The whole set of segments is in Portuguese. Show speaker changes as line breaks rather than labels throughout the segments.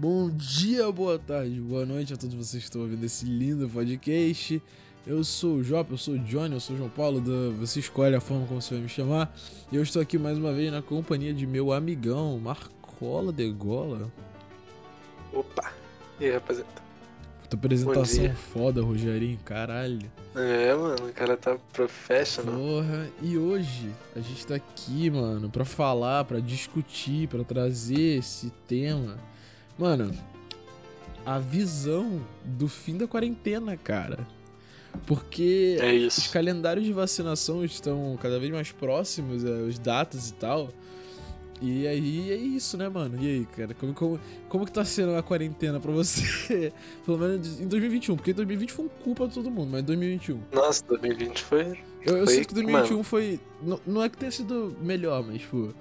Bom dia, boa tarde, boa noite a todos vocês que estão ouvindo esse lindo podcast. Eu sou o Jop, eu sou o Johnny, eu sou o João Paulo, do... você escolhe a forma como você vai me chamar. E eu estou aqui mais uma vez na companhia de meu amigão, Marcola de Gola.
Opa! E aí, rapaziada?
Puta apresentação foda, Rogerinho, caralho.
É, mano, o cara tá professional.
Porra, e hoje a gente tá aqui, mano, pra falar, pra discutir, pra trazer esse tema. Mano, a visão do fim da quarentena, cara. Porque
É
os calendários de vacinação estão cada vez mais próximos, é, os datas e tal. E aí é isso, né, mano? E aí, cara, como, como, como que tá sendo a quarentena pra você? Pelo menos em 2021, porque 2020 foi um culpa de todo mundo, mas em 2021.
Nossa, 2020 foi.
Eu, eu
Foi,
sinto que 2021 foi. Não, não é que tenha sido melhor, mas, tipo,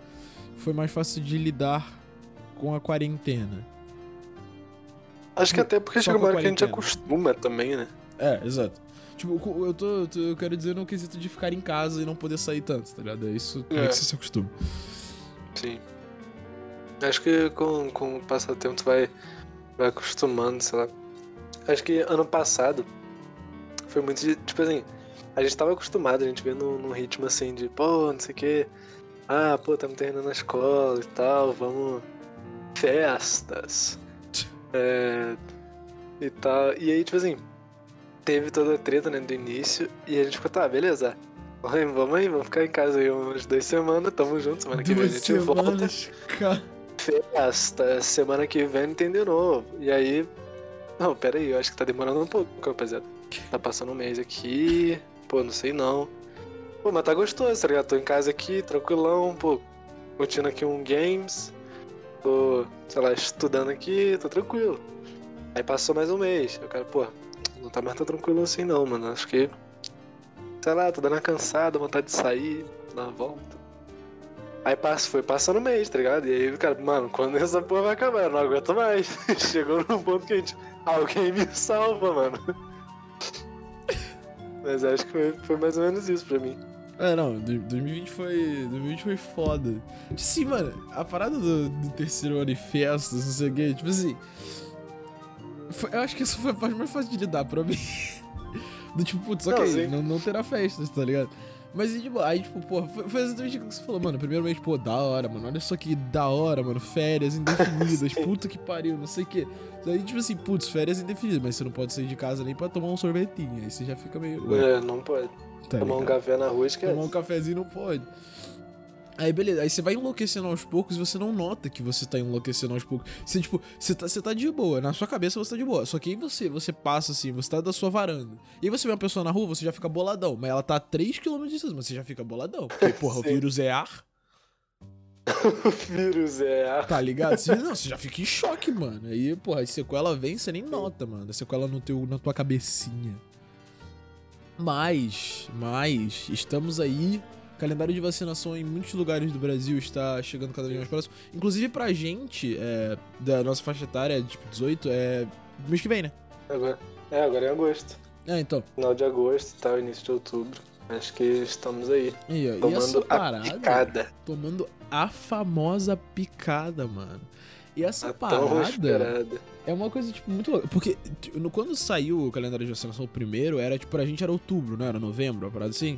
foi mais fácil de lidar com a quarentena.
Acho que até porque chega uma hora que a gente acostuma também, né?
É, exato. Tipo, eu, tô, eu tô- eu quero dizer no quesito de ficar em casa e não poder sair tanto, tá ligado? É isso como é
É.
que você se acostuma.
Sim. Acho que com, com o passar do tempo tu vai, vai acostumando, sei lá. Acho que ano passado foi muito de, tipo assim, a gente tava acostumado, a gente vê num, num ritmo assim de, pô, não sei o quê. Ah, pô, estamos terminando a escola e tal, vamos. Festas. É. E tal. E aí, tipo assim, teve toda a treta, né, do início, e a gente ficou, tá, beleza. Vamos vamos aí, vamos ficar em casa aí umas duas semanas, tamo junto, semana que vem a
Duas
gente volta
semanas, cara.
festa, semana que vem tem de novo. E aí. Não, pera aí, eu acho que tá demorando um pouco, rapaziada. Tá passando um mês aqui. Pô, não sei não. Pô, mas tá gostoso, tá ligado? Tô em casa aqui, tranquilão, pô, curtindo aqui um games. Tô, sei lá, estudando aqui, tô tranquilo. Aí passou mais um mês. Eu quero, pô, não tá mais tão tranquilo assim não, mano. Acho que. Sei lá, tô dando uma cansada, vontade de sair, dar uma volta. Aí passa, foi passando o mês, tá ligado? E aí, cara, mano, quando essa porra vai acabar? Eu não aguento mais. Chegou num ponto que a gente. Alguém me salva, mano. Mas acho que foi, foi mais ou menos isso pra mim.
É, não, do- 2020 foi. 2020 foi foda. Tipo assim, mano, a parada do, do terceiro ano e festas, não sei o quê, tipo assim. foi- eu acho que isso foi a parte mais fácil de lidar pra mim. Do tipo, putz,
Não,
ok,
sim.
não, não terá festas, tá ligado? Mas e, tipo, aí, tipo, porra, foi, foi exatamente o que você falou, mano. Primeiro mês, pô, da hora, mano. Olha só que da hora, mano. Férias indefinidas,
Sim.
puta que pariu, não sei o quê. Aí, tipo assim, putz, férias indefinidas, mas você não pode sair de casa nem pra tomar um sorvetinho. Aí você já fica meio. Ué,
É, não pode.
Tá
Tomar um café na rua, esquece.
Tomar um cafezinho não pode. Aí beleza, aí você vai enlouquecendo aos poucos e você não nota que você tá enlouquecendo aos poucos. Você, tipo, você tá, você tá de boa, na sua cabeça você tá de boa. Só que aí você, você passa assim, você tá da sua varanda. E aí você vê uma pessoa na rua, você já fica boladão. Mas ela tá a 3km de distância, mas você já fica boladão. Porque, porra, o vírus é ar,
O vírus é. a-
tá ligado? Você, não, você já fica em choque, mano. Aí, porra, a sequela vem, você nem nota, mano. A sequela no teu, na tua cabecinha. Mas, mas, estamos aí. Calendário de vacinação em muitos lugares do Brasil está chegando cada vez mais próximo. Inclusive pra gente, é, da nossa faixa etária, tipo 18, é mês que vem, né?
Agora, é, agora é agosto.
É, então.
Final de agosto tal, início de outubro. Acho que estamos aí.
E, ó, e
Tomando a
parada,
picada.
tomando a famosa picada, mano. E essa
A tão
parada é uma coisa, tipo, muito louca. Porque quando saiu o calendário de vacinação o primeiro, era, tipo, pra gente era outubro, não era novembro, uma parada assim?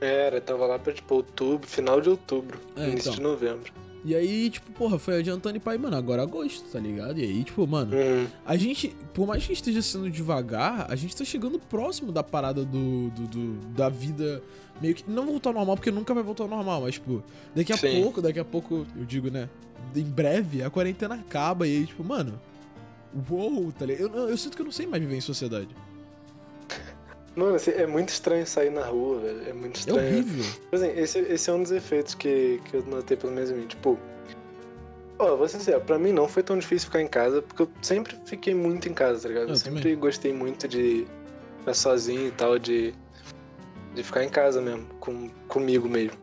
Era, tava lá pra tipo outubro, final de outubro,
É,
início
então.
de novembro.
E aí, tipo, porra, foi adiantando e pai, mano, agora é agosto, tá ligado? E aí, tipo, mano,
Uhum.
a gente, por mais que esteja sendo devagar, a gente tá chegando próximo da parada do, do, do- da vida meio que. Não voltar ao normal, porque nunca vai voltar ao normal, mas, tipo, daqui a
Sim.
pouco, daqui a pouco, eu digo, né? Em breve, a quarentena acaba e aí, tipo, mano. Uou, tá ligado? Eu, eu sinto que eu não sei mais viver em sociedade.
Mano, assim, é muito estranho sair na rua, velho. É muito
É
estranho.
horrível.
Por exemplo, esse, esse é um dos efeitos que, que eu notei pelo menos em mim. Tipo, ó, vou ser sincero, pra mim não foi tão difícil ficar em casa, porque eu sempre fiquei muito em casa, tá ligado?
Eu
Eu sempre
também.
gostei muito de ficar sozinho e tal, de, de ficar em casa mesmo, com, comigo mesmo.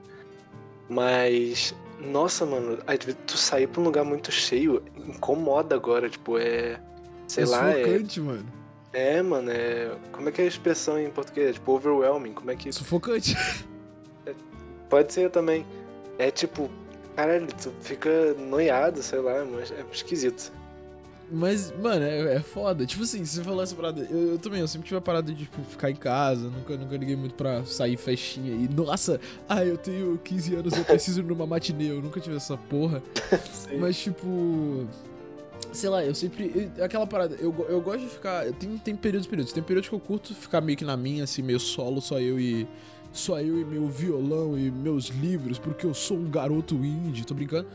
Mas, nossa, mano, vezes tu sair pra um lugar muito cheio incomoda agora, tipo, é. Sei
é
lá, é.
mano.
É, mano, é. Como é que é a expressão em português? Tipo, overwhelming. Como é que.
Sufocante.
Pode ser também. É tipo, caralho, tu fica noiado, sei lá, mas é esquisito.
Mas, mano, é, é foda. Tipo assim, você falou essa parada. Eu, eu também, eu sempre tive a parada de, tipo, ficar em casa. Nunca, nunca liguei muito pra sair festinha. E, nossa, ah, eu tenho 15 anos, eu preciso ir numa matinê. Eu nunca tive essa porra. Mas, tipo. Sei lá, eu sempre. eu- Aquela parada, eu, eu gosto de ficar. Tem, tem períodos períodos. Tem períodos que eu curto ficar meio que na minha, assim, meio solo, só eu e. Só eu e meu violão e meus livros, porque eu sou um garoto indie, tô brincando.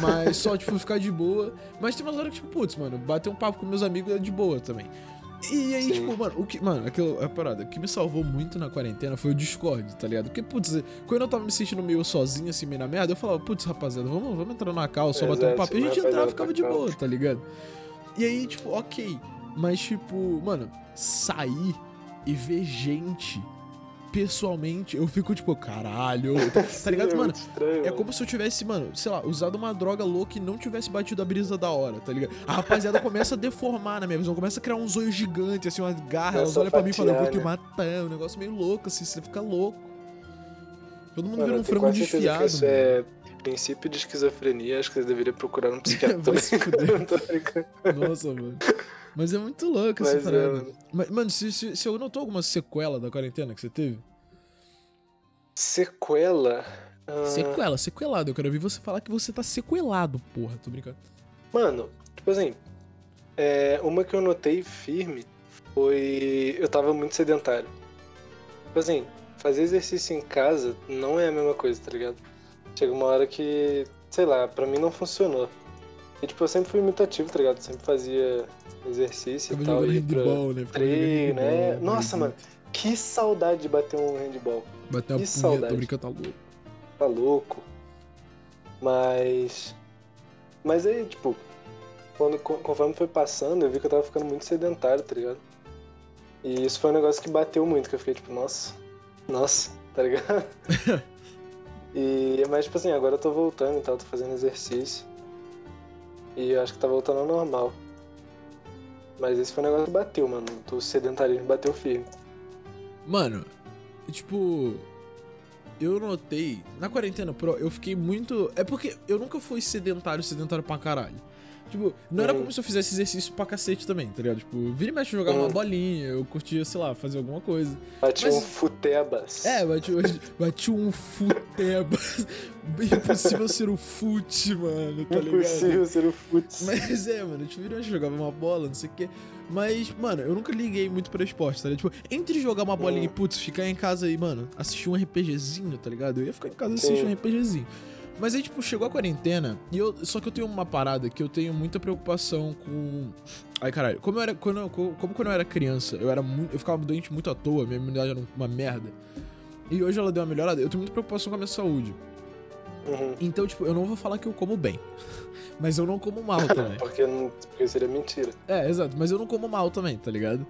Mas só, tipo, ficar de boa. Mas tem umas horas que, tipo, putz, mano, bater um papo com meus amigos é de boa também. E aí,
Sim.
tipo, mano, o que. Mano, aquela a parada, o que me salvou muito na quarentena foi o Discord, tá ligado? Porque, putz, quando eu tava me sentindo meio sozinho, assim, meio na merda, eu falava, putz, rapaziada, vamos, vamos entrar na cal, só bater um papo. E a gente
rapaziada,
entrava e ficava de boa, tá ligado? E aí, tipo, ok. Mas, tipo, mano, sair e ver gente pessoalmente, eu fico, tipo, caralho. Tá ligado,
Sim, é
mano?
muito estranho,
É
mano.
como se eu tivesse, mano, sei lá, usado uma droga louca e não tivesse batido a brisa da hora, tá ligado? A rapaziada começa a deformar na minha visão, começa a criar um zoio gigante, assim, uma garra, elas olham pra mim e falam, eu vou te
né?
matar, um negócio meio louco, assim, você fica louco. Todo mundo
Mano,
vira um frango desfiado,
Isso
mano.
é princípio de esquizofrenia, acho que você deveria procurar um psiquiatra.
Nossa, mano. Mas é muito louco essa
Mas, é,
parada.
mano.
Mas, mano, se, se, se eu notou alguma sequela da quarentena que você teve?
Sequela. ah,
Sequela, sequelado. Eu quero ouvir você falar que você tá sequelado, porra. Tô brincando.
Mano, tipo assim, é, uma que eu notei firme foi. Eu tava muito sedentário. Tipo assim, fazer exercício em casa não é a mesma coisa, tá ligado? Chega uma hora que, sei lá, pra mim não funcionou. E tipo, eu sempre fui muito ativo, tá ligado? Sempre fazia exercício e tal. pra
handball, né?
Treino, né?
handball,
Nossa,
né?
mano, que saudade de bater um handball.
Bateu uma
que saudade.
brincando, tá louco.
tá louco. Mas. Mas aí, tipo, quando, conforme foi passando, eu vi que eu tava ficando muito sedentário, tá ligado? E isso foi um negócio que bateu muito, que eu fiquei tipo, nossa, nossa, tá ligado? e, mas, tipo assim, agora eu tô voltando e tal, tô fazendo exercício. E eu acho que tá voltando ao normal. Mas esse foi um negócio que bateu, mano. O sedentarismo bateu firme.
Mano, tipo. Eu notei. Na quarentena pro, eu fiquei muito. É porque eu nunca fui sedentário, sedentário pra caralho. Tipo, não era
Uhum.
como se eu fizesse exercício pra cacete também, tá ligado? Tipo, vira e mexe jogar uma
Uhum.
bolinha, eu curtia, sei lá, fazer alguma coisa.
Bati
Mas-
um futebas.
É, bati, bati, um futeba. Impossível ser um fute, mano, tá ligado?
Impossível ser o futs.
Mas é, mano, tipo, vira e mexe, jogava uma bola, não sei o quê. Mas, mano, eu nunca liguei muito pra esporte, tá ligado? Tipo, entre jogar uma bolinha e,
Hum.
putz, ficar em casa aí, mano, assistir um RPGzinho, tá ligado? Eu ia ficar em casa e assistir um RPGzinho. Mas aí, tipo, chegou a quarentena e eu. Só que eu tenho uma parada que eu tenho muita preocupação com. Ai, caralho. Como eu era. Quando eu, como quando eu era criança, eu era muito. Eu ficava doente muito à toa, minha imunidade era uma merda. E hoje ela deu uma melhorada. Eu tenho muita preocupação com a minha saúde.
Uhum.
Então, tipo, eu não vou falar que eu como bem. Mas eu não como mal também.
Porque, não- porque seria mentira.
É, exato, mas eu não como mal também, tá ligado?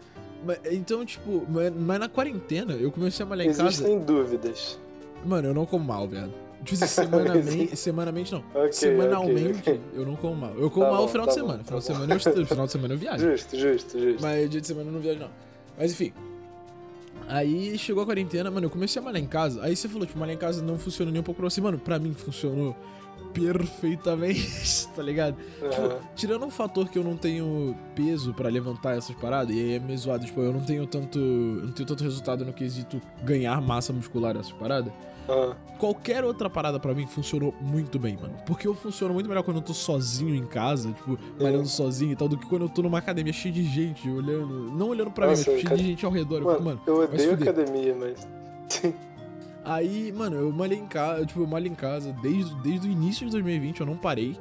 Mas, então, tipo, mas, mas na quarentena eu comecei a malhar em casa.
Existem dúvidas.
Mano, eu não como mal, viado. Tipo, assim, semanamente, semanamente não.
Ok,
Semanalmente
ok, ok.
eu não como mal. Eu como
Tá
mal no
bom,
final
tá
de
bom,
semana.
tá
Final de
bom.
semana eu estudo, final de semana eu viajo.
Justo, justo, justo.
Mas dia de semana eu não viajo, não. Mas enfim. Aí chegou a quarentena, mano, eu comecei a malhar em casa. Aí você falou, tipo, malhar em casa não funciona nem um pouco pra você. Mano, pra mim funcionou perfeitamente, tá ligado? Tipo, tirando o fator que eu não tenho peso pra levantar essas paradas, e aí é meio zoado, tipo, eu não tenho tanto. Não tenho tanto resultado no quesito ganhar massa muscular essas paradas. Qualquer outra parada pra mim funcionou muito bem, mano. Porque eu funciono muito melhor quando eu tô sozinho em casa, tipo, malhando sozinho e tal, do que quando eu tô numa academia cheia de gente olhando. Não olhando pra
Nossa,
mim, mas cheia de gente ao redor. Eu fico,
Mano,
mano.
eu odeio academia, mas.
Aí, mano, eu malhei em casa, tipo, eu malho em casa desde, desde o início de 2020, eu não parei.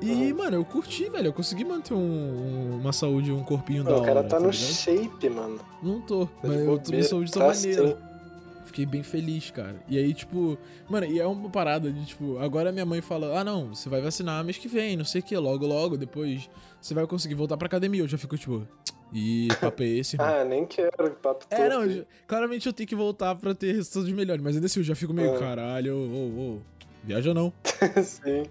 E,
Uhum.
mano, eu curti, velho. Eu consegui manter um- um- uma saúde, um corpinho da
Mano, o cara
hora,
tá no
ligado?
shape, mano.
Não tô,
Tá
mas eu tô, minha saúde tá
tá
maneira. Fiquei bem feliz, cara. E aí, tipo, mano, e é uma parada de, tipo, agora minha mãe fala: ah, não, você vai vacinar mês que vem, não sei o que, logo, logo, depois você vai conseguir voltar pra academia. Eu já fico, tipo, ih, papo é esse?
Ah, nem quero papo
é, não, eu claramente eu tenho que voltar pra ter resultados melhores, mas ainda assim eu já fico meio,
É.
caralho, ô, ô, ô, viaja não.
Sim.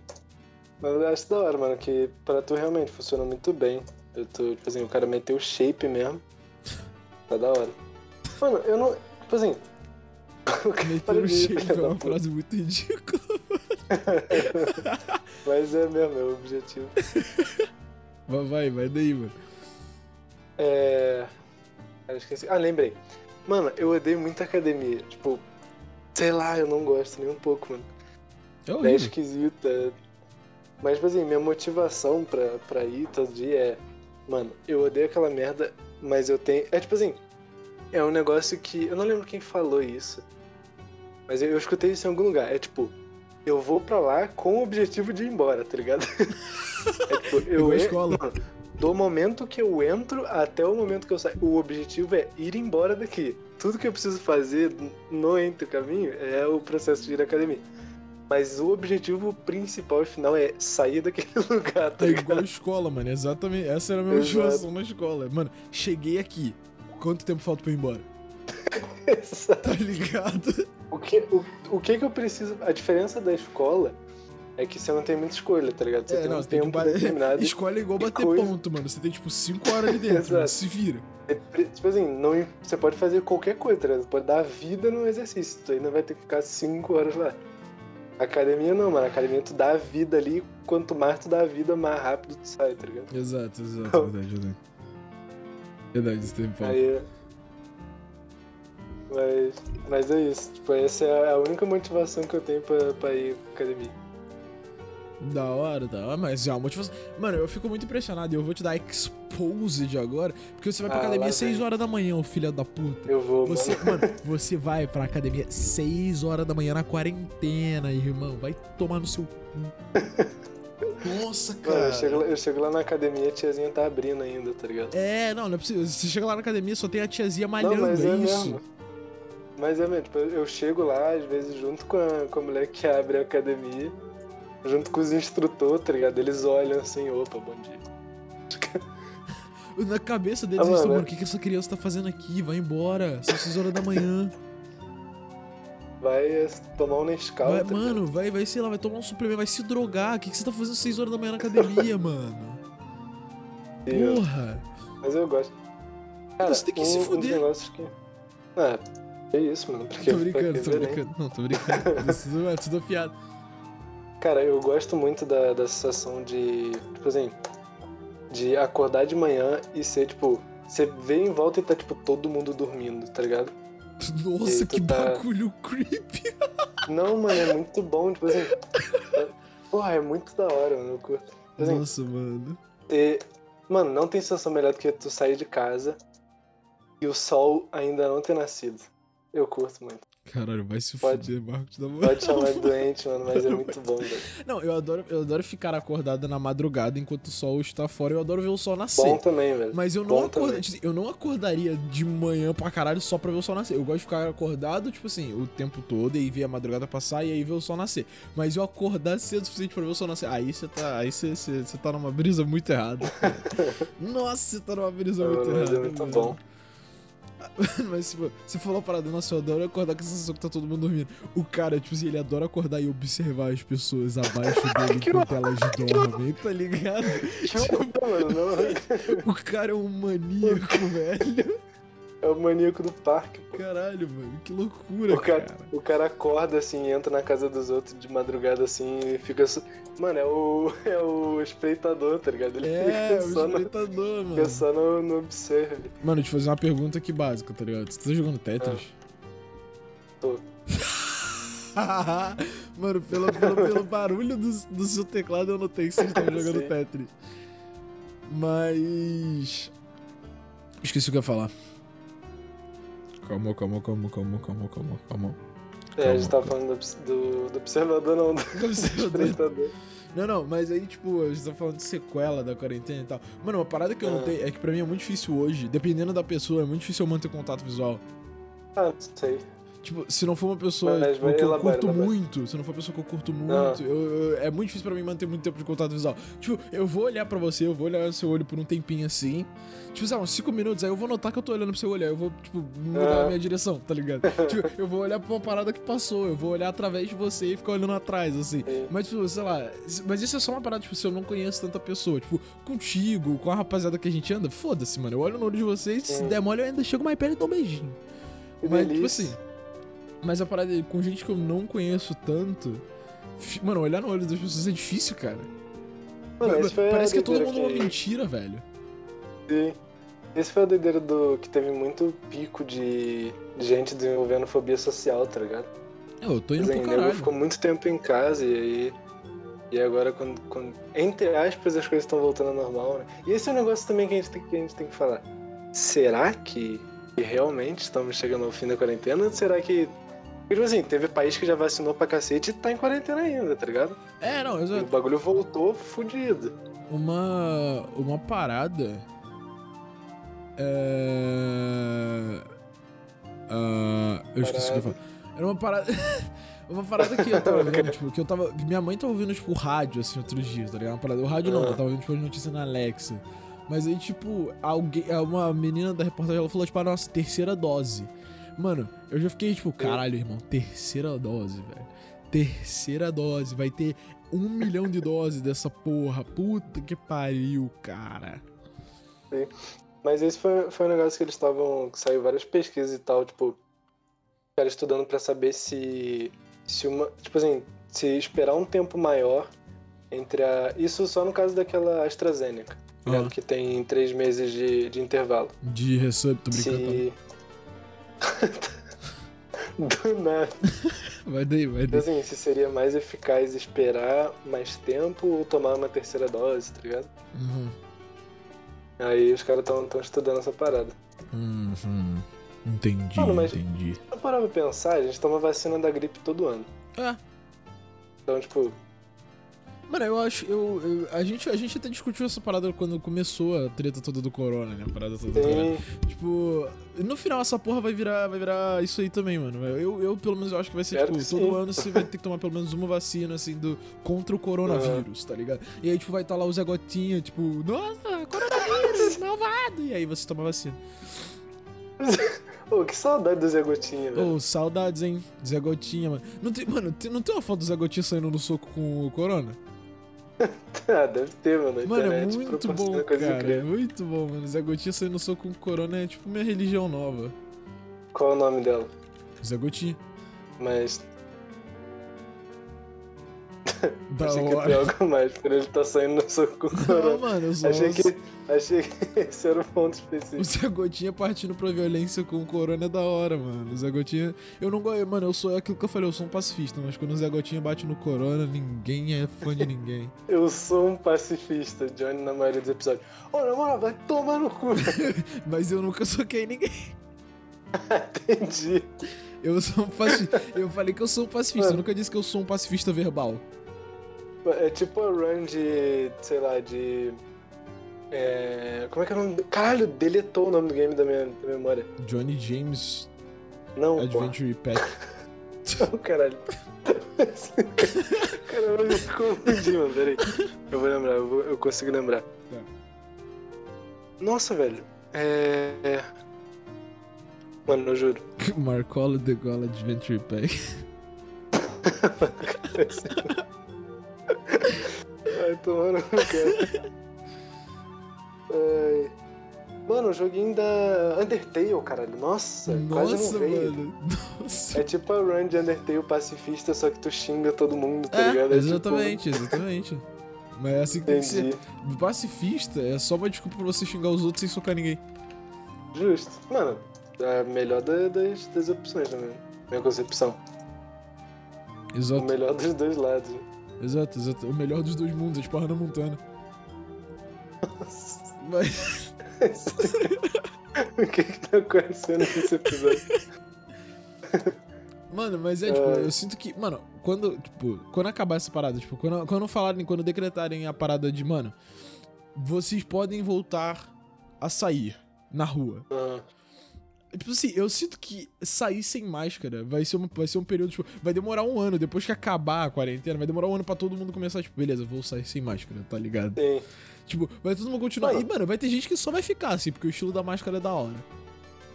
Mas eu acho da hora, mano, que pra tu realmente funciona muito bem. Eu tô, tipo assim, o cara meteu o shape mesmo. Tá da hora. Mano, eu não. Tipo assim. o cara
Meter o shape é uma frase muito ridícula.
Mas é mesmo, é o objetivo.
Vai, vai, vai daí, mano.
É. Cara, esqueci. Ah, lembrei. Mano, eu odeio muito academia. Tipo, sei lá, eu não gosto nem um pouco, mano.
É
É esquisita. Mas, tipo assim, minha motivação pra, pra ir todo dia é. Mano, eu odeio aquela merda, mas eu tenho. É tipo assim. É um negócio que. Eu não lembro quem falou isso. Mas eu, eu escutei isso em algum lugar. É tipo. Eu vou pra lá com o objetivo de ir embora, tá ligado? é tipo,
Igual
eu
a
en-
escola.
Mano, do momento que eu entro até o momento que eu saio. O objetivo é ir embora daqui. Tudo que eu preciso fazer no entre caminho é o processo de ir à academia. Mas o objetivo principal e final é sair daquele lugar, tá
É igual a escola, mano. Exatamente. Essa era a minha motivação na escola. Mano, cheguei aqui. Quanto tempo falta pra eu ir embora? Tá ligado?
o, que, o, o que que eu preciso. A diferença da escola é que você não tem muita escolha, tá ligado? Você
É,
tem
não,
um
você tem
tempo
ba-
determinado.
É igual bater
coisa.
ponto, mano. Você tem, tipo, 5 horas ali dentro, mano. Se vira.
Tipo assim, não, você pode fazer qualquer coisa, tá ligado? Você pode dar vida no exercício. Tu ainda vai ter que ficar 5 horas lá. Academia não, mano. Academia tu dá a vida ali. Quanto mais tu dá a vida, mais rápido tu sai, tá ligado?
Exato, exato. Verdade, verdade. Verdade, você tem.
Aí. Mas, mas é isso. Tipo, essa é a única motivação que eu tenho pra, pra ir pra academia.
Da hora, da hora, mas é uma motivação. Mano, eu fico muito impressionado e eu vou te dar exposed agora, porque você vai pra
Ah,
academia
lá
às 6
vem.
horas da manhã, filho da puta.
Eu vou,
Você,
mano.
mano, você vai pra academia 6 horas da manhã na quarentena, irmão. Vai tomar no seu. Nossa,
Mano,
cara.
eu chego, eu chego lá na academia, a tiazinha tá abrindo ainda, tá ligado?
É, não, não é possível. Você chega lá na academia, só tem a tiazinha malhando,
não, mas
é,
é
isso.
mesmo. Mas é mesmo, tipo, eu chego lá, às vezes, junto com a, com a mulher que abre a academia, junto com os instrutores, tá ligado? Eles olham assim, opa, bom dia.
Na cabeça deles,
Ah,
eles estão,
mano,
o que, que essa criança tá fazendo aqui? Vai embora. São 6 horas da manhã.
Vai tomar um Nescau,
Vai,
tá
mano, vai, vai, sei lá, vai tomar um suplemento, vai se drogar. O que, que você tá fazendo 6 horas da manhã na academia, mano? Porra.
Mas eu gosto. Cara,
Você tem que se
um- uns
fuder.
negócios que... Ah, é isso, mano. Porque
Tô brincando, tô brincando. Não, tô brincando. Isso tudo é tudo piada.
Cara, eu gosto muito da, da sensação de, tipo assim, de acordar de manhã e ser, tipo, você vê em volta e tá, tipo, todo mundo dormindo, tá ligado?
Nossa, que
tá-
bagulho creepy.
Não, mano, é muito bom, tipo assim. é- Porra, é muito da hora, mano. Eu curto. Tipo assim,
Nossa, mano.
e, mano, não tem sensação melhor do que tu sair de casa e o sol ainda não ter nascido. Eu curto muito.
Caralho, vai se
Pode-
fuder, Marcos. Na moral.
Pode chamar de doente, mano, mas é muito bom, velho.
Não, eu adoro, eu adoro ficar acordado na madrugada enquanto o sol está fora. Eu adoro ver o sol nascer.
Bom também, velho.
Mas eu não, acorda,
também.
tipo assim, eu não acordaria de manhã pra caralho só pra ver o sol nascer. Eu gosto de ficar acordado, tipo assim, o tempo todo e ver a madrugada passar e aí ver o sol nascer. Mas eu acordar cedo o suficiente pra ver o sol nascer. Aí você tá. Aí você, você, você tá numa brisa muito errada. Nossa, você tá numa brisa
Não,
muito
mas
errada.
é muito bom.
Mas, tipo, você falou a parada, nossa, eu adoro acordar com a sensação que tá todo mundo dormindo. O cara, tipo assim, ele adora acordar e observar as pessoas abaixo dele enquanto elas dormem, tá ligado?
Horror, mano, não.
O cara é um maníaco, velho.
É o maníaco do parque, pô.
Caralho, mano, que loucura,
O cara,
cara.
o cara acorda assim, entra na casa dos outros de madrugada assim e fica. Mano, é o, é o espreitador, tá ligado? Ele
É,
fica
o
só, no,
espreitador,
fica
mano.
só no, no observe.
Mano, te fazer uma pergunta aqui básica, tá ligado? Você tá jogando Tetris?
Tô.
mano, pelo, pelo, pelo barulho do, do seu teclado eu notei que você estava jogando. Tetris. Mas. Esqueci o que eu ia falar. Calma, calma, calma, calma, calma, calma, calma.
É, a gente tava falando do, do, do observador, não, do
odeia?
espreitador.
Não, não, mas aí, tipo, a gente tá falando de sequela da quarentena e tal. Mano, uma parada que eu
Ah.
notei é que pra mim é muito difícil hoje, dependendo da pessoa, é muito difícil eu manter contato visual.
Ah, não sei.
Tipo, se não for uma pessoa
Mas
tipo, que eu curto
elabora.
muito, se não for uma pessoa que eu curto muito,
Ah.
eu- eu- é muito difícil pra mim manter muito tempo de contato visual. Tipo, eu vou olhar pra você, eu vou olhar no seu olho por um tempinho assim. Tipo, sei lá, uns 5 minutos, aí eu vou notar que eu tô olhando pro seu olho, aí eu vou, tipo, mudar
Ah.
a minha direção, tá ligado? tipo, eu vou olhar pra uma parada que passou, eu vou olhar através de você e ficar olhando atrás, assim.
Sim.
Mas, tipo, sei lá, mas isso é só uma parada, tipo, se eu não conheço tanta pessoa, tipo, contigo, com a rapaziada que a gente anda, foda-se, mano. Eu olho no olho de vocês, se der mole, eu ainda chego mais perto e dou um beijinho.
Que
Mas, tipo
delícia.
assim. Mas a parada é, com gente que eu não conheço tanto. Mano, olhar no olho das pessoas é difícil, cara.
Mano, esse foi a
Parece que é todo mundo uma mentira, velho.
Sim. Esse foi a doideira do que teve muito pico de, gente desenvolvendo fobia social, tá ligado?
É, Eu tô indo
Assim,
pro
o nego
caralho.
ficou muito tempo em casa e aí. E agora, quando, quando- entre aspas, as coisas estão voltando ao normal, né? E esse é um negócio também que a gente tem, que a gente tem que falar. Será que, que realmente estamos chegando ao fim da quarentena? Ou será que. Tipo assim, teve país que já vacinou pra cacete e tá em quarentena ainda, tá ligado?
É, não,
E o
exato.
bagulho voltou fudido.
Uma. Uma parada. É. ah, eu esqueci o que eu ia falar. Era uma parada. uma parada que eu tava vendo, tipo, que eu tava. Minha mãe tava ouvindo, tipo, rádio, assim, outros dias, tá ligado? Uma parada. O rádio não,
Ah.
ela tava ouvindo, tipo, as notícias na Alexa. Mas aí, tipo, alguém. Uma menina da reportagem ela falou, tipo, a nossa terceira dose. Mano, eu já fiquei, tipo, caralho, irmão, terceira dose, velho. Terceira dose. Vai ter um milhão de doses dessa porra. Puta que pariu, cara.
Mas esse foi, foi um negócio que eles estavam. que Saiu várias pesquisas e tal, tipo. Cara estudando pra saber se. Se uma. Tipo assim, se esperar um tempo maior entre a. Isso só no caso daquela AstraZeneca, tá ligado?
Ah.
que tem três meses de, de intervalo.
De resub, tô brincando.
Se. Do nada.
Vai daí, vai daí.
assim, se seria mais eficaz esperar mais tempo ou tomar uma terceira dose, tá ligado?
Uhum.
Aí os caras estão estudando essa parada.
Uhum. Entendi,
Mano, mas-
entendi.
Se eu parar pra pensar, a gente toma vacina da gripe todo ano.
É.
Então, tipo,
Mano, eu acho. Eu, eu- a, gente, a gente até discutiu essa parada quando começou a treta toda do corona, né? A parada toda do corona. Tipo, no final essa porra vai virar, vai virar isso aí também, mano. Eu, eu pelo menos, eu acho que vai ser, tipo, todo
sim.
ano você vai ter que tomar pelo menos uma vacina, assim, do, contra o coronavírus, tá ligado? E aí, tipo, vai estar lá o Zé Gotinha, tipo, nossa, coronavírus, malvado! E aí você toma vacina.
Ô, que saudade do Zé Gotinha, velho.
Ô, saudades, hein? Zé Gotinha, mano. Não tem, mano, não tem uma foto do Zé Gotinha saindo no soco com o corona?
Ah, deve ter, mano.
Mano, é muito bom, cara. É
incrível.
muito bom, mano. Zé Gotinha saindo no soco com corona é tipo minha religião nova.
Qual é o nome dela?
Zé Gotinha.
Mas
Da
achei que tem
hora.
algo mais, ele tá saindo no soco com o
Não, mano, eu só...
Achei que, achei que esse era o ponto
O
específico.
Zé Gotinha partindo pra violência com o Corona é da hora, mano. O Zé Gotinha. Eu não gosto. Mano, eu sou é aquilo que eu falei, eu sou um pacifista, mas quando o Zé Gotinha bate no Corona, ninguém é fã de ninguém.
Eu sou um pacifista, Johnny, na maioria dos episódios. Ô, na moral, vai tomar no cu.
Mas eu nunca soquei ninguém.
Entendi.
Eu sou um pacifista. Eu falei que eu sou um pacifista, eu
Mano.
nunca disse que eu sou um pacifista verbal.
É tipo a run de, sei lá, de... É... Como é que é o nome? Caralho, deletou o nome do game da minha da memória.
Johnny James
Não.
Adventure Pack.
Não, caralho. Caramba, eu me confundi, mano. Peraí. Eu vou lembrar, eu, vou- eu consigo lembrar.
Tá.
Nossa, velho. É. é. Mano, eu juro.
Marcola de Gola Adventure Pack.
Vai tomando, cara. Ai. Mano, o joguinho da Undertale, caralho. Nossa, quase
Nossa,
não veio.
mano. Nossa.
É tipo a run de Undertale pacifista, só que tu xinga todo mundo, tá
É,
ligado? É tipo-
exatamente, exatamente. Mas é assim que tem que ser.
Entendi.
Pacifista é só uma desculpa pra você xingar os outros sem socar ninguém.
Justo. Mano, é a melhor da- das, das opções, na minha, concepção. O
Exato,
melhor dos dois lados.
Exato, exato. O melhor dos dois mundos, é tipo a Hannah Montana. Mas,
o que que tá acontecendo nesse episódio?
mano, mas é, tipo,
É.
eu sinto que, mano, quando, tipo, quando acabar essa parada, tipo, quando, quando falarem, quando decretarem a parada de, mano, vocês podem voltar a sair na rua.
Ah,
Tipo assim, eu sinto que sair sem máscara vai ser, um, vai ser um período, tipo, vai demorar um ano. Depois que acabar a quarentena, vai demorar um ano pra todo mundo começar, tipo, beleza, vou sair sem máscara, tá ligado?
sim.
Tipo, vai todo mundo continuar.
Mano.
E, mano, vai ter gente que só vai ficar, assim, porque o estilo da máscara é da hora.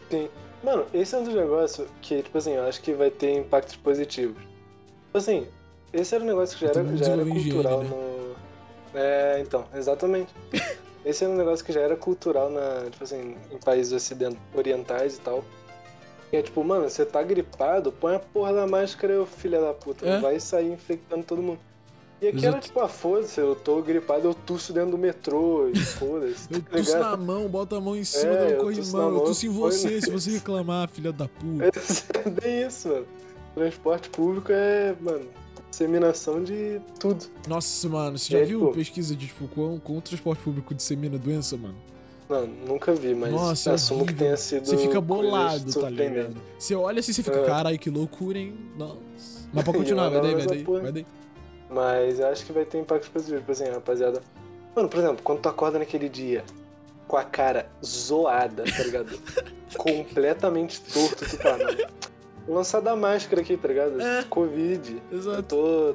Sim. Mano, esse é um dos negócios que, tipo assim, eu acho que vai ter impactos positivos. Tipo assim, esse era um negócio que já era, já era cultural
higiene,
no. É, então, exatamente. esse era um negócio que já era cultural na, tipo assim, em países ocident... orientais e tal. Que é tipo, mano, você tá gripado, põe a porra da máscara, ô filha da puta.
É.
Vai sair infectando todo mundo. E aqui era
Exato.
tipo, ah, foda-se, eu tô gripado, eu tuço dentro do metrô, e foda-se.
Eu
tá
tuço
ligado?
na mão, bota a mão em cima,
É, eu
corrimão. Eu
mão,
tuço em você, se você reclamar, filha da puta.
É bem isso, mano. Transporte público é, mano, disseminação de tudo.
Nossa, mano, você já
É,
viu
pô.
pesquisa de, tipo, quão, quão o transporte público dissemina doença, mano?
Não, nunca vi, mas
Nossa, é
assumo que
horrível.
tenha sido.
Você fica bolado, tá ligado? Você olha assim, você fica,
É.
caralho, que loucura, hein? Nossa. Mas pra
E
continuar, vai daí, vai
mas
daí, vai daí.
Mas eu acho que vai ter impactos positivos. Tipo assim, rapaziada. Mano, por exemplo, quando tu acorda naquele dia com a cara zoada, tá ligado? Completamente torto, tu. Vou lançar da máscara aqui, tá ligado?
É.
Covid. Eu
Exato.
tô.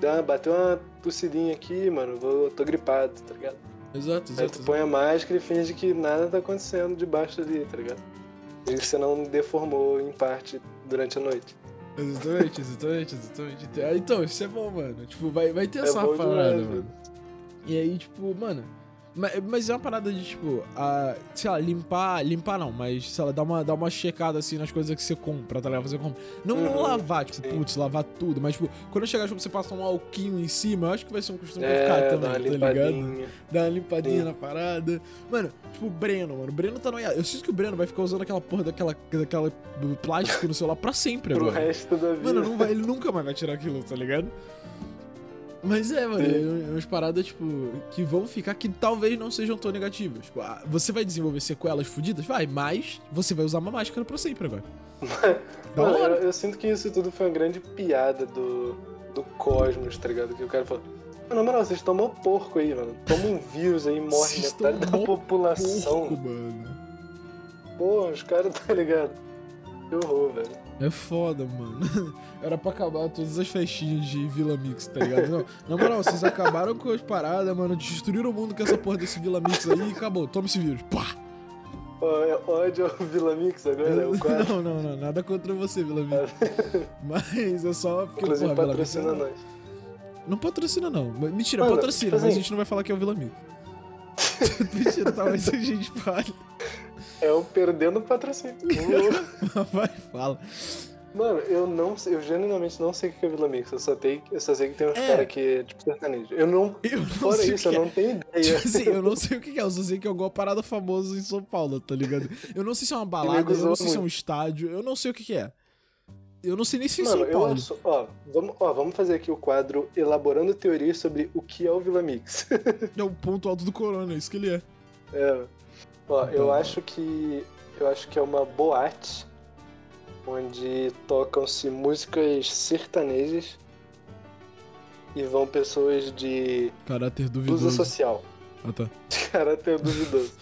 dá- Bateu uma tossidinha aqui, mano. Vou, tô gripado, tá ligado?
Exato,
Aí
exato.
tu põe a máscara e finge que nada tá acontecendo debaixo ali, tá ligado? E você não deformou em parte durante a noite.
Exatamente, exatamente, exatamente. Ah, Então, isso é bom, mano. Tipo, vai, vai ter
É
essa parada,
demais,
mano. E aí, tipo, mano. Ma- Mas é uma parada de, tipo, a, sei lá, limpar. Limpar não, mas, sei lá, dar uma, dar uma checada assim nas coisas que você compra, tá ligado? Fazer compra. Não, não
Uhum,
lavar, tipo,
sim.
putz, lavar tudo. Mas, tipo, quando chegar, tipo, você passa um alquinho em cima, eu acho que vai ser um costume
É,
ficar
dá
também, tá ligado? Dar uma limpadinha
Sim.
na parada. Mano, tipo, o Breno, mano. O Breno tá noiado. Eu sinto que o Breno vai ficar usando aquela porra daquela, daquela plástico no celular pra sempre
Pro
agora.
resto da vida.
Mano, não vai- ele nunca mais vai tirar aquilo, tá ligado? Mas é, mano,
Sim.
é umas paradas, tipo, que vão ficar que talvez não sejam tão negativas. Tipo, ah, você vai desenvolver sequelas fodidas? Vai, mas você vai usar uma máscara pra sempre agora.
Mano, eu, eu sinto que isso tudo foi uma grande piada do, do cosmos, tá ligado? Que o cara falou. Mano, na moral, vocês tomam porco aí, mano. Toma um vírus aí, morre
Vocês
metade da população.
Porco, mano.
Pô, os caras, tá ligado? Que horror, velho.
É foda, mano. Era pra acabar todas as festinhas de Vila Mix, tá ligado? Não, na moral, vocês acabaram com as paradas, mano. Destruíram o mundo com essa porra desse Vila Mix aí e acabou. Toma esse vírus. Pá!
É ódio ao Vila Mix agora, é o.
Não, não, não. Nada contra você, Vila Mix. Mas é só porque,
Inclusive
porra, Vila Mix.
patrocina
é-
nós.
Não patrocina, não. Mentira,
Mano,
patrocina, mas a
assim-
gente não vai falar que é o Vila Mix. Mentira, talvez a gente fale.
É o perdendo patrocínio.
Vai, fala.
Mano, eu não sei, eu genuinamente não sei o que é Vila Mix. Eu só, tenho, eu só sei que tem uns
É.
caras que é tipo sertanejo. Eu não.
Eu não
Fora
sei
isso,
o
eu
é.
não tenho ideia.
Tipo assim, eu não sei o que é, eu só sei que é alguma parada famosa em São Paulo, tá ligado? Eu não sei se é uma balada, eu não sei se é um
muito.
estádio, eu não sei o que é. Eu não sei nem se é
Mano,
São
eu
Paulo.
acho. Ó vamos, ó, vamos fazer aqui o quadro elaborando teorias sobre o que é o Vila Mix.
É o ponto alto do corona, é isso que ele é.
É. Ó, eu acho que. Eu acho que é uma boate onde tocam-se músicas sertanejas e vão pessoas de
Caráter
blusa
duvidoso.
social.
Ah, tá.
De caráter duvidoso.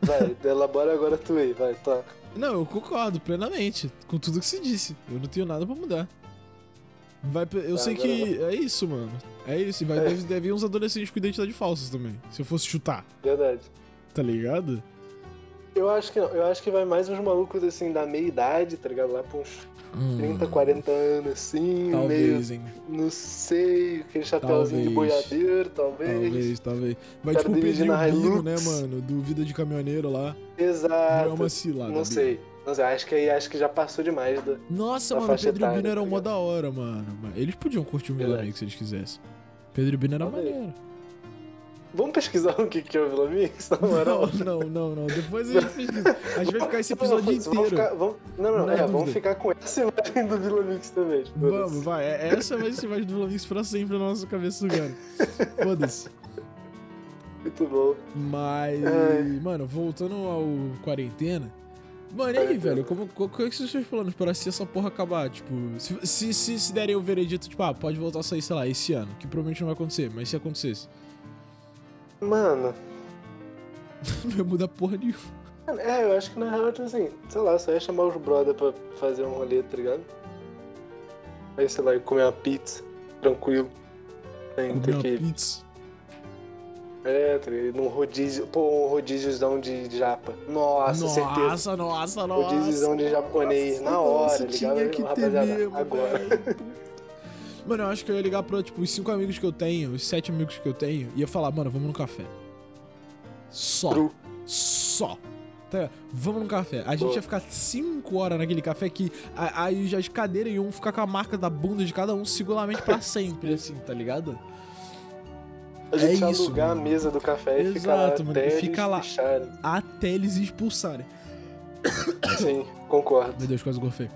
Vai, elabora agora tu aí, vai, toca.
Não, eu concordo plenamente com tudo que você disse. Eu não tenho nada pra mudar. Vai, eu
Tá,
sei que é isso, mano. É isso. E vai,
É.
deve, deve uns adolescentes com identidade falsa também. Se eu fosse chutar,
Verdade.
Tá ligado?
Eu acho que não, eu acho que vai mais uns malucos assim da meia idade, tá ligado? Lá pra uns
Hum,
30, 40 anos, assim, meio.
Talvez, hein.
Não sei, aquele chapéuzinho de boiadeiro, talvez.
Talvez, talvez. Vai tipo o Pedrinho Bino, né, mano? Do Vida de Caminhoneiro lá.
Exato.
É uma cilada.
Não
Bino.
sei. Não sei, acho que aí acho que já passou demais do.
Nossa,
Da
mano, o Pedro
etária,
Bino era
tá
mó da hora, mano. Eles podiam curtir
Verdade.
Mix se eles quisessem. Pedro Bino era
Talvez.
maneiro.
Vamos pesquisar o que que é o Vila Mix, na moral?
Não, não, não, não. Depois a gente pesquisa. A gente vai ficar esse
Não,
episódio
vamos
inteiro.
ficar- vamos- Não, não,
Na
é, vamos ficar com essa imagem do Vila Mix também.
Vamos, vai. É- Essa vai ser mais do Vila Mix pra sempre na nossa cabeça, cara. Foda-se.
Muito bom.
Mas,
Ai.
mano, voltando ao quarentena. Mano, e aí,
Quarentena.
velho? Como, qual, qual é que os seus planos pra se essa porra acabar? Tipo, se, se, se, se derem o veredito, tipo, ah, pode voltar a sair, sei lá, esse ano. Que provavelmente não vai acontecer, mas se acontecesse,
Mano,
não ia mudar porra nenhuma.
é, eu acho que na real, tipo assim, sei lá, só ia chamar os brother pra fazer um rolê, tá ligado? Aí, sei lá, ir comer uma pizza, tranquilo. Sem
Comer
que.
pizza.
É, tá ligado? Num rodízio. Pô, um rodíziozão de japa. Nossa, certeza.
Nossa, nossa, nossa.
Rodíziozão de japonês, na hora, ligado?
tinha que ter mesmo,
agora.
Mano, eu acho que eu ia ligar pra, tipo, os cinco amigos que eu tenho, os sete amigos que eu tenho, e ia falar, mano, vamos no café. Só.
True.
Só. Tá, vamos num café. A gente ia ficar 5 horas naquele café que aí já as cadeiras iam ficar com a marca da bunda de cada um seguramente pra sempre, assim, tá ligado?
A gente
É
ia
isso,
alugar
mano.
a mesa do café e ficar lá
Exato, mano,
até
e
eles
fica lá. Até eles expulsarem.
Sim, concordo.
Meu Deus, quase golfei.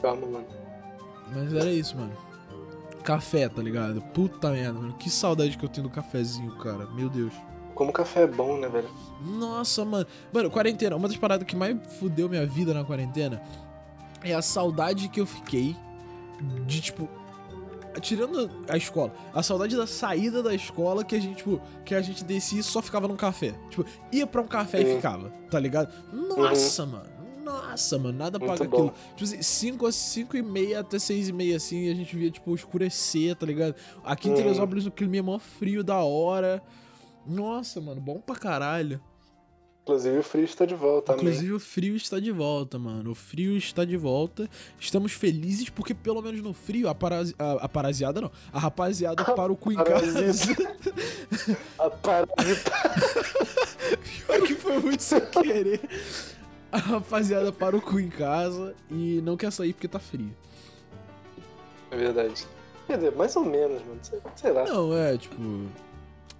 Calma, mano.
Mas era isso, mano. Café, tá ligado? Puta merda, mano. Que saudade que eu tenho do cafezinho, cara. Meu Deus.
Como café é bom, né, velho?
Nossa, mano. Mano, quarentena. Uma das paradas que mais fudeu minha vida na quarentena é a saudade que eu fiquei de, tipo. Tirando a escola, a saudade da saída da escola que a gente, tipo, que a gente descia e só ficava num café. Tipo, ia pra um café e
Sim.
ficava, tá ligado? Nossa, mano. Nossa, mano, nada
Muito
paga
bom.
aquilo. Tipo assim, 5 cinco e meia até 6 e meia, assim, a gente via, tipo, escurecer, tá ligado? Aqui em
Hum.
Teresópolis o clima é mó frio da hora. Nossa, mano, bom pra caralho.
Inclusive o frio está de volta.
Inclusive o frio está de volta, mano. O frio está de volta. Estamos felizes porque pelo menos no frio a, parasi a, a parasiada não. A rapaziada para o cu em casa.
A parasita.
Pior que foi muito sem querer. A rapaziada para o cu em casa e não quer sair porque tá frio.
É verdade. Quer dizer, mais ou menos, mano. Sei, sei lá.
Não, é tipo.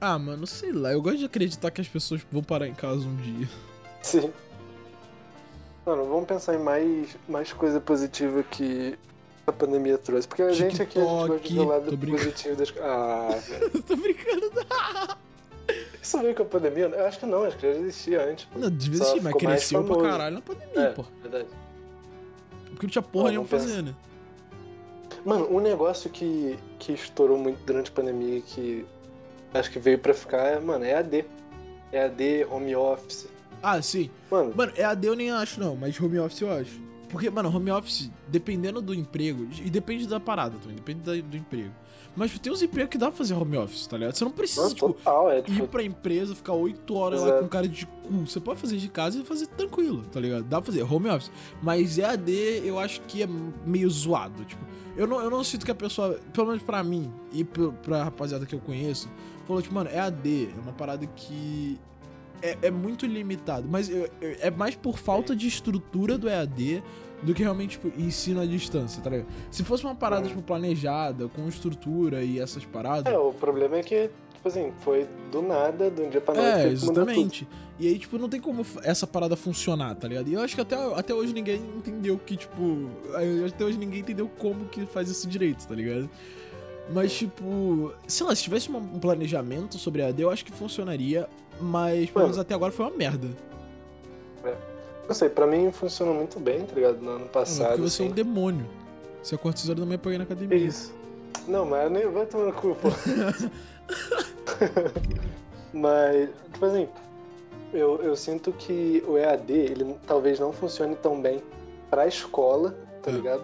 Ah, mano, sei lá. Eu gosto de acreditar que as pessoas vão parar em casa um dia.
Sim. Mano, vamos pensar em mais, mais coisa positiva que a pandemia trouxe. Porque a gente aqui, a gente gosta de ver o
TikTok,
lado positivo das coisas. Ah, velho.
Tô brincando.
Isso veio com a pandemia? Eu acho que não, acho que já existia antes. pô.
Não, devia existir, mas cresceu pra caralho na pandemia,
É,
pô.
verdade.
Porque não tinha porra
Não,
nenhuma fazer, né?
Mano, um negócio que, que estourou muito durante a pandemia e que acho que veio pra ficar, é, mano, é AD. É AD, home office.
Ah, sim.
Mano,
Mano, EAD eu nem acho, não, mas home office eu acho. Porque, mano, home office, dependendo do emprego, e depende da parada também, depende da- do emprego. Mas tem uns empregos que dá pra fazer home office, tá ligado? Você não precisa,
mano,
tipo,
total, é
ir
tipo.
pra empresa, ficar 8 horas lá com cara de cu. Você pode fazer de casa e fazer tranquilo, tá ligado? Dá pra fazer home office. Mas EAD eu acho que é meio zoado. Tipo, eu não, eu não sinto que a pessoa, pelo menos pra mim e pro- pra rapaziada que eu conheço, falou, tipo, mano, EAD é uma parada que é, é muito limitado. Mas eu- eu- é mais por falta de estrutura do EAD do que realmente tipo, ensino à distância, tá ligado? Se fosse uma parada,
Uhum.
tipo, planejada, com estrutura e essas paradas.
É, o problema é que, tipo assim, foi do nada, de um dia pra noite,
É, exatamente. E aí, tipo, não tem como essa parada funcionar, tá ligado? E eu acho que até, até hoje ninguém entendeu que, tipo. Até hoje ninguém entendeu como que faz isso direito, tá ligado? Mas, tipo. Sei lá, se tivesse um planejamento sobre a AD, eu acho que funcionaria. Mas, pelo menos até agora foi uma merda.
Não sei, pra mim funcionou muito bem, tá ligado? No ano passado.
Porque você é um
assim.
demônio. Você acorda 6 horas da manhã pra ir na academia.
isso. Não, mas eu nem vai tomar no cu, pô. mas, tipo assim, eu, eu sinto que o EAD, ele talvez não funcione tão bem pra escola, tá
É.
ligado?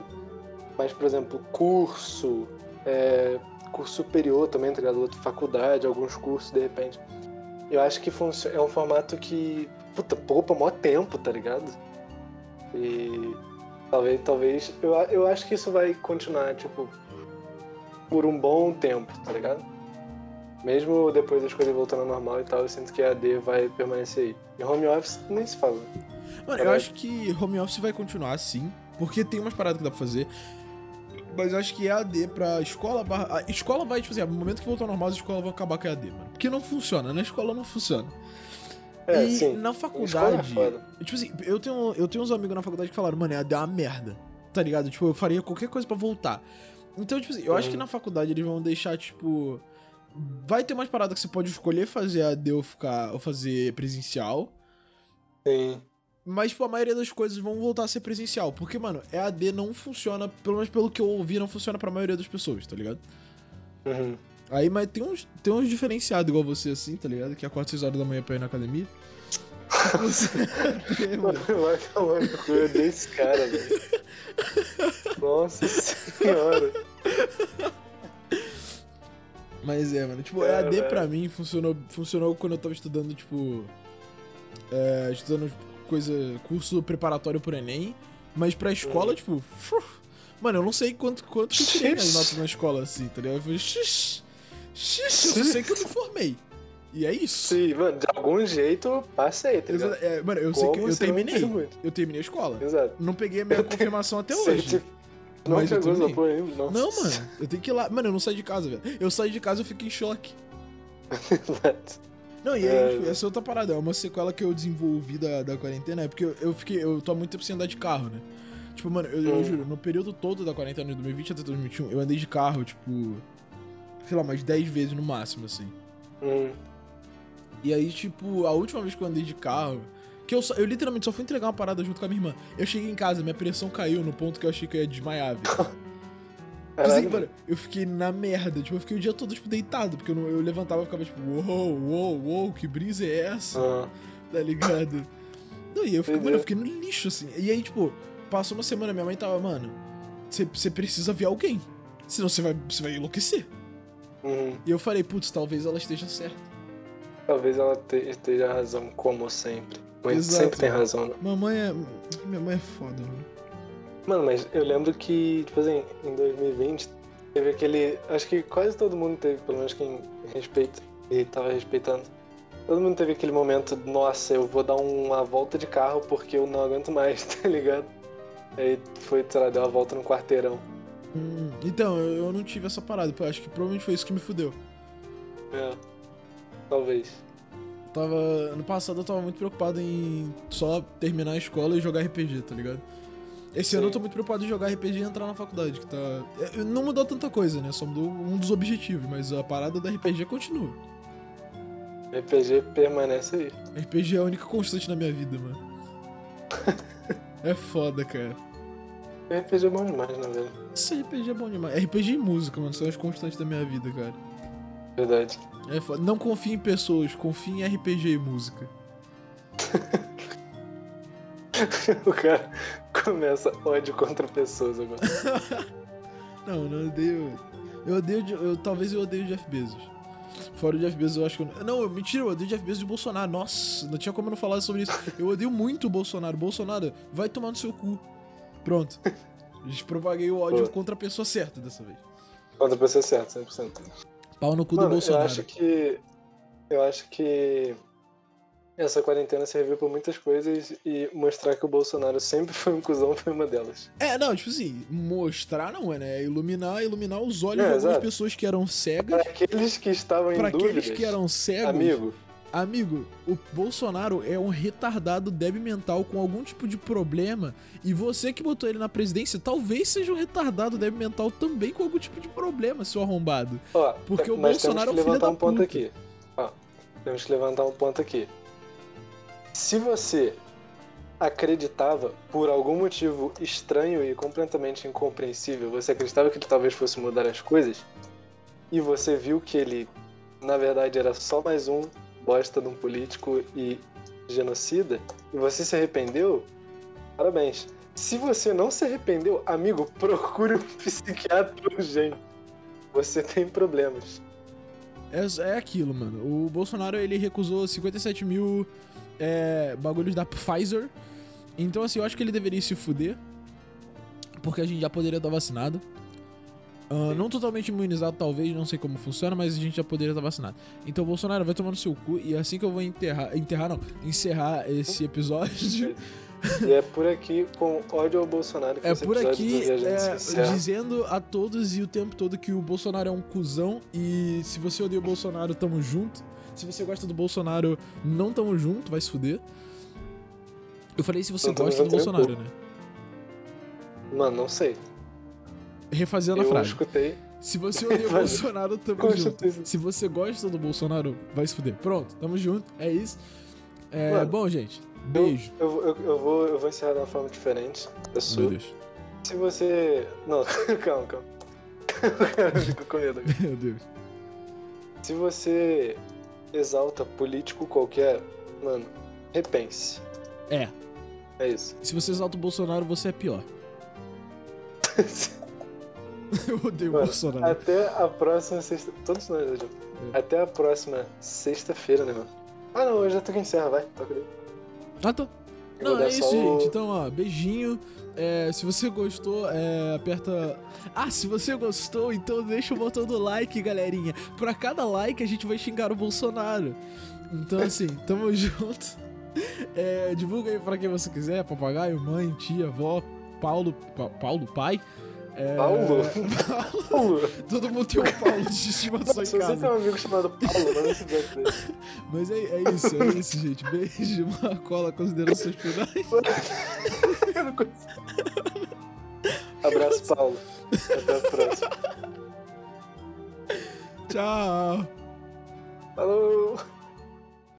Mas, por exemplo, curso, é, curso superior também, tá ligado? Outra faculdade, alguns cursos, de repente. Eu acho que é um formato que, puta, poupa mó tempo, tá ligado? E talvez, talvez, eu, eu acho que isso vai continuar, tipo, por um bom tempo, tá ligado? Mesmo depois das coisas voltando ao normal e tal, eu sinto que a AD vai permanecer aí. E home office nem se fala.
Mano, eu
Caralho.
acho que home office vai continuar assim, porque tem umas paradas que dá pra fazer. Mas eu acho que EAD pra escola barra. A escola vai, tipo assim, no momento que voltar ao normal, as escolas vão acabar com EAD, mano. Porque não funciona, na escola não funciona.
É,
e
sim.
na
é
faculdade.
foda.
tipo assim, eu tenho, eu tenho uns amigos na faculdade que falaram, mano, EAD é uma merda. Tá ligado? Tipo, eu faria qualquer coisa pra voltar. Então, tipo assim, eu acho
Uhum.
que na faculdade eles vão deixar, tipo. Vai ter umas paradas que você pode escolher fazer AD ou ficar. ou fazer presencial.
Sim.
Mas, tipo, a maioria das coisas vão voltar a ser presencial. Porque, mano, EAD não funciona, pelo menos pelo que eu ouvi, não funciona pra maioria das pessoas, tá ligado?
Uhum.
Aí, mas tem uns, tem uns diferenciados igual você, assim, tá ligado? Que acorda 6 horas da manhã pra ir na academia. Você, mano.
Vai tomar no cu, eu odeio esse cara, velho. Nossa senhora.
Mas é, mano. Tipo,
É,
EAD pra mim funcionou, funcionou quando eu tava estudando, tipo. É, estudando coisa. curso preparatório pro Enem. Mas pra escola,
Uhum.
tipo. Mano, eu não sei quanto, quanto que eu tirei nas notas na escola, assim, tá ligado? Eu falei, xixi, eu sei que eu me formei. E é isso.
Sim, mano, de algum jeito passei, tá ligado?
É, mano, eu sei
Como
que eu terminei. Eu terminei a escola.
Exato.
Não peguei a minha confirmação até
Sei,
hoje.
Não
Mas
pegou essa porra nossa.
Não, mano, eu tenho que ir lá. Mano, eu não saí de casa, velho. Eu saí de casa e eu fiquei em choque.
Exato.
Não, e aí,
É.
tipo, essa é outra parada, é uma sequela que eu desenvolvi da, da quarentena, é porque eu, eu fiquei, eu tô há muito tempo sem andar de carro, né? Tipo, mano, eu, eu
Hum.
juro, no período todo da quarentena de 2020 até 2021, eu andei de carro, tipo, sei lá, umas 10 vezes no máximo, assim.
Hum,
E aí, tipo, a última vez que eu andei de carro, que eu, só- eu literalmente só fui entregar uma parada junto com a minha irmã. Eu cheguei em casa, minha pressão caiu no ponto que eu achei que eu ia desmaiar, velho. Tipo assim, mano, eu fiquei na merda. Tipo, eu fiquei o dia todo, tipo, deitado. Porque eu, não- eu levantava e ficava, tipo, uou, uou, uou, que brisa é essa?
Ah,
Tá ligado? Não, e eu fiquei, mano, eu fiquei no lixo, assim. E aí, tipo, passou uma semana, minha mãe tava, mano, você precisa ver alguém. Senão você vai, vai enlouquecer.
hum,
E eu falei, putz, talvez ela esteja certa.
talvez ela te- esteja razão, como sempre. Mãe
Exato.
sempre tem razão, né?
Mamãe é. Minha mãe é foda, mano.
Mano, mas eu lembro que, tipo assim, em 2020 teve aquele. Acho que quase todo mundo teve, pelo menos quem respeita e tava respeitando. Todo mundo teve aquele momento, nossa, eu vou dar uma volta de carro porque eu não aguento mais, tá ligado? Aí foi, sei lá, deu uma volta no quarteirão.
Hum, então, eu, eu não tive essa parada. pô, Acho que provavelmente foi isso que me fudeu.
É. Talvez.
Tava. Ano passado eu tava muito preocupado em só terminar a escola e jogar RPG, tá ligado? Esse ano eu tô muito preocupado em jogar RPG e entrar na faculdade, que tá. é, Não mudou tanta coisa, né? Só mudou um dos objetivos, mas a parada da RPG continua.
RPG permanece aí.
RPG é a única constante na minha vida, mano. É foda, cara.
RPG é bom demais, né, velho?
Esse RPG é bom demais. RPG e música, mano, são as constantes da minha vida, cara.
Verdade.
É foda. Não confie em pessoas, confie em RPG e música.
o cara começa ódio contra pessoas agora.
Não, não odeio. Eu odeio. de- Eu, talvez eu odeio o Jeff Bezos. Fora o Jeff Bezos, eu acho que eu. Não, mentira, eu odeio o Jeff Bezos e o Bolsonaro. Nossa, não tinha como eu não falar sobre isso. Eu odeio muito o Bolsonaro. Bolsonaro, vai tomar no seu cu. Pronto. Propaguei o ódio
Pô.
contra a pessoa certa dessa vez.
Contra a pessoa certa, 100%.
Pau no cu
Mano,
do Bolsonaro.
Eu acho que. Eu acho que. Essa quarentena serviu pra muitas coisas e mostrar que o Bolsonaro sempre foi um cuzão foi uma delas.
É, não, tipo assim, mostrar não é, né? É iluminar, iluminar os olhos
É,
de algumas pessoas que eram
Para
cegas.
aqueles que estavam em
Pra
dúvidas,
aqueles que eram cegos.
amigo,
Amigo, o Bolsonaro é um retardado débil mental com algum tipo de problema. E você que botou ele na presidência, talvez seja um retardado débil mental também com algum tipo de problema, seu arrombado.
ó,
Porque o Bolsonaro é um filho
levantar
da
um ponto
puta.
aqui. Ó, temos que levantar um ponto aqui. Se você acreditava, por algum motivo estranho e completamente incompreensível, você acreditava que ele talvez fosse mudar as coisas, e você viu que ele, na verdade, era só mais um bosta de um político e genocida, e você se arrependeu, parabéns. Se você não se arrependeu, amigo, procure um psiquiatra urgente. Você tem problemas.
É, é aquilo, mano. O Bolsonaro, ele recusou 57 mil é, bagulhos da Pfizer. Então, assim, eu acho que ele deveria se fuder. Porque a gente já poderia estar vacinado. Ah, não totalmente imunizado, talvez, não sei como funciona, mas a gente já poderia estar vacinado. Então, Bolsonaro, vai tomar no seu cu. E assim que eu vou enterrar. Enterrar, não. Encerrar esse episódio.
E é por aqui, com ódio ao Bolsonaro, que
É por aqui é, dizendo a todos e o tempo todo que o Bolsonaro é um cuzão e se você odeia o Bolsonaro, tamo junto. Se você gosta do Bolsonaro, não tamo junto, vai se fuder. Eu falei se você
Não
gosta do Bolsonaro, né?
Mano, não sei.
Refazendo a
eu
frase.
escutei.
Se você odeia o. Bolsonaro, tamo junto. Se você gosta do Bolsonaro, vai se fuder. Pronto, tamo junto, é isso. É,
Mano,
bom, gente, beijo.
Eu, eu, eu vou, eu vou encerrar de uma forma diferente da
Meu
sua.
Deus,
Se você. Não, calma, calma. Eu fico com medo.
meu Deus.
Se você exalta político qualquer, mano, repense.
É,
É isso.
se você exalta o Bolsonaro, você é pior. Eu odeio o
Mano,
Bolsonaro.
Até a próxima sexta. Todos nós, né, João?
É.
Até a próxima sexta-feira, né, mano? Ah, não, eu já tô que encerra, vai. Toca daí.
Ah, tá.
Eu
Não, é isso,
o-
gente. Então, ó, beijinho. É, se você gostou, é, aperta. Ah, se você gostou, então deixa o botão do like, galerinha. Pra cada like a gente vai xingar o Bolsonaro. Então, assim, tamo junto. É, divulga aí pra quem você quiser: papagaio, mãe, tia, avó, Paulo. Pa- Paulo, pai. É,
Paulo? Paulo.
Todo mundo tem um Paulo de estimação
Nossa,
em
você tem
casa.
um amigo chamado Paulo, não se desse.
Mas é, é isso, é isso, gente. Beijo, Marcola, considerações finais.
Eu não consigo. Abraço, Paulo. Até a próxima.
Tchau.
Falou!